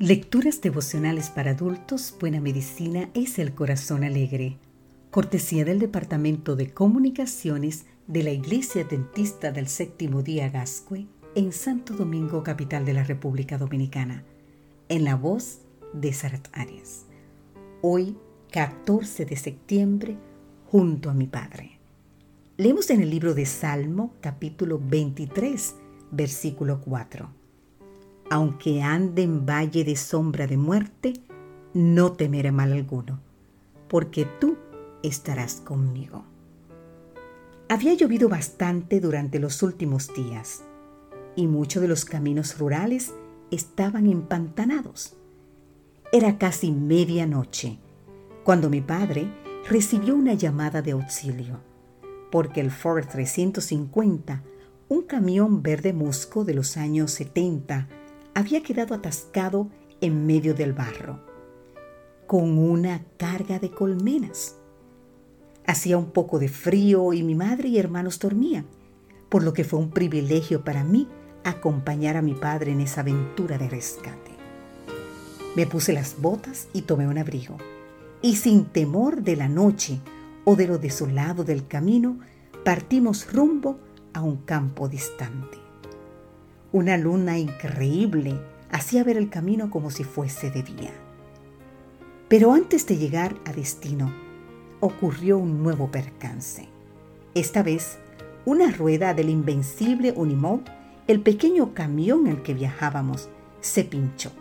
Lecturas devocionales para adultos, Buena Medicina es el Corazón Alegre. Cortesía del Departamento de Comunicaciones de la Iglesia Dentista del Séptimo Día Gascue en Santo Domingo, capital de la República Dominicana. En la voz de Sarat Arias. Hoy, 14 de septiembre, junto a mi Padre. Leemos en el libro de Salmo, capítulo 23, versículo 4 aunque ande en valle de sombra de muerte, no temeré mal alguno, porque tú estarás conmigo. Había llovido bastante durante los últimos días y muchos de los caminos rurales estaban empantanados. Era casi medianoche cuando mi padre recibió una llamada de auxilio, porque el Ford 350, un camión verde musco de los años 70, había quedado atascado en medio del barro, con una carga de colmenas. Hacía un poco de frío y mi madre y hermanos dormían, por lo que fue un privilegio para mí acompañar a mi padre en esa aventura de rescate. Me puse las botas y tomé un abrigo, y sin temor de la noche o de lo desolado del camino, partimos rumbo a un campo distante. Una luna increíble hacía ver el camino como si fuese de día. Pero antes de llegar a destino, ocurrió un nuevo percance. Esta vez, una rueda del invencible Unimog, el pequeño camión en el que viajábamos, se pinchó.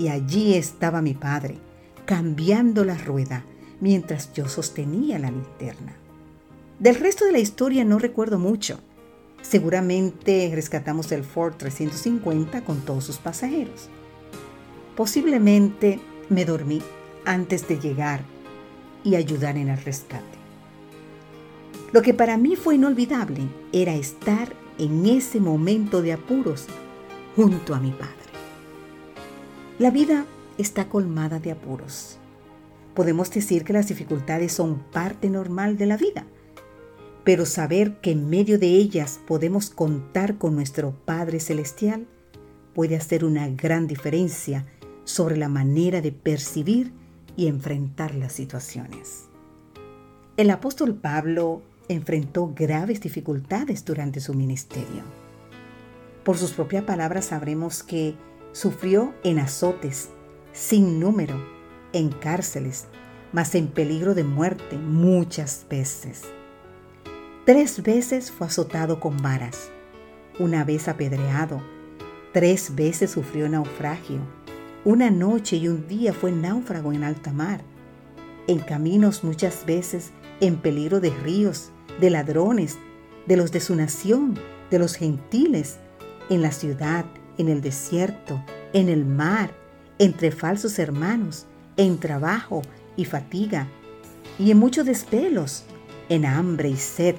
Y allí estaba mi padre, cambiando la rueda mientras yo sostenía la linterna. Del resto de la historia no recuerdo mucho, Seguramente rescatamos el Ford 350 con todos sus pasajeros. Posiblemente me dormí antes de llegar y ayudar en el rescate. Lo que para mí fue inolvidable era estar en ese momento de apuros junto a mi padre. La vida está colmada de apuros. Podemos decir que las dificultades son parte normal de la vida pero saber que en medio de ellas podemos contar con nuestro Padre Celestial puede hacer una gran diferencia sobre la manera de percibir y enfrentar las situaciones. El apóstol Pablo enfrentó graves dificultades durante su ministerio. Por sus propias palabras sabremos que sufrió en azotes, sin número, en cárceles, mas en peligro de muerte muchas veces. Tres veces fue azotado con varas, una vez apedreado, tres veces sufrió naufragio, una noche y un día fue náufrago en alta mar, en caminos muchas veces en peligro de ríos, de ladrones, de los de su nación, de los gentiles, en la ciudad, en el desierto, en el mar, entre falsos hermanos, en trabajo y fatiga, y en muchos desvelos, en hambre y sed,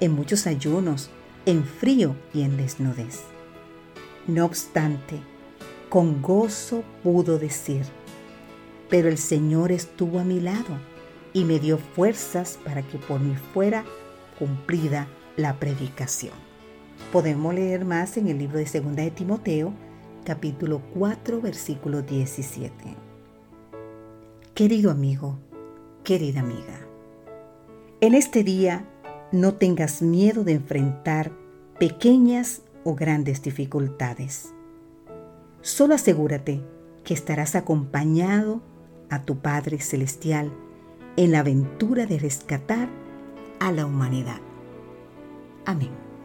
en muchos ayunos, en frío y en desnudez. No obstante, con gozo pudo decir, pero el Señor estuvo a mi lado y me dio fuerzas para que por mí fuera cumplida la predicación. Podemos leer más en el libro de 2 de Timoteo, capítulo 4, versículo 17. Querido amigo, querida amiga, en este día no tengas miedo de enfrentar pequeñas o grandes dificultades. Solo asegúrate que estarás acompañado a tu Padre Celestial en la aventura de rescatar a la humanidad. Amén.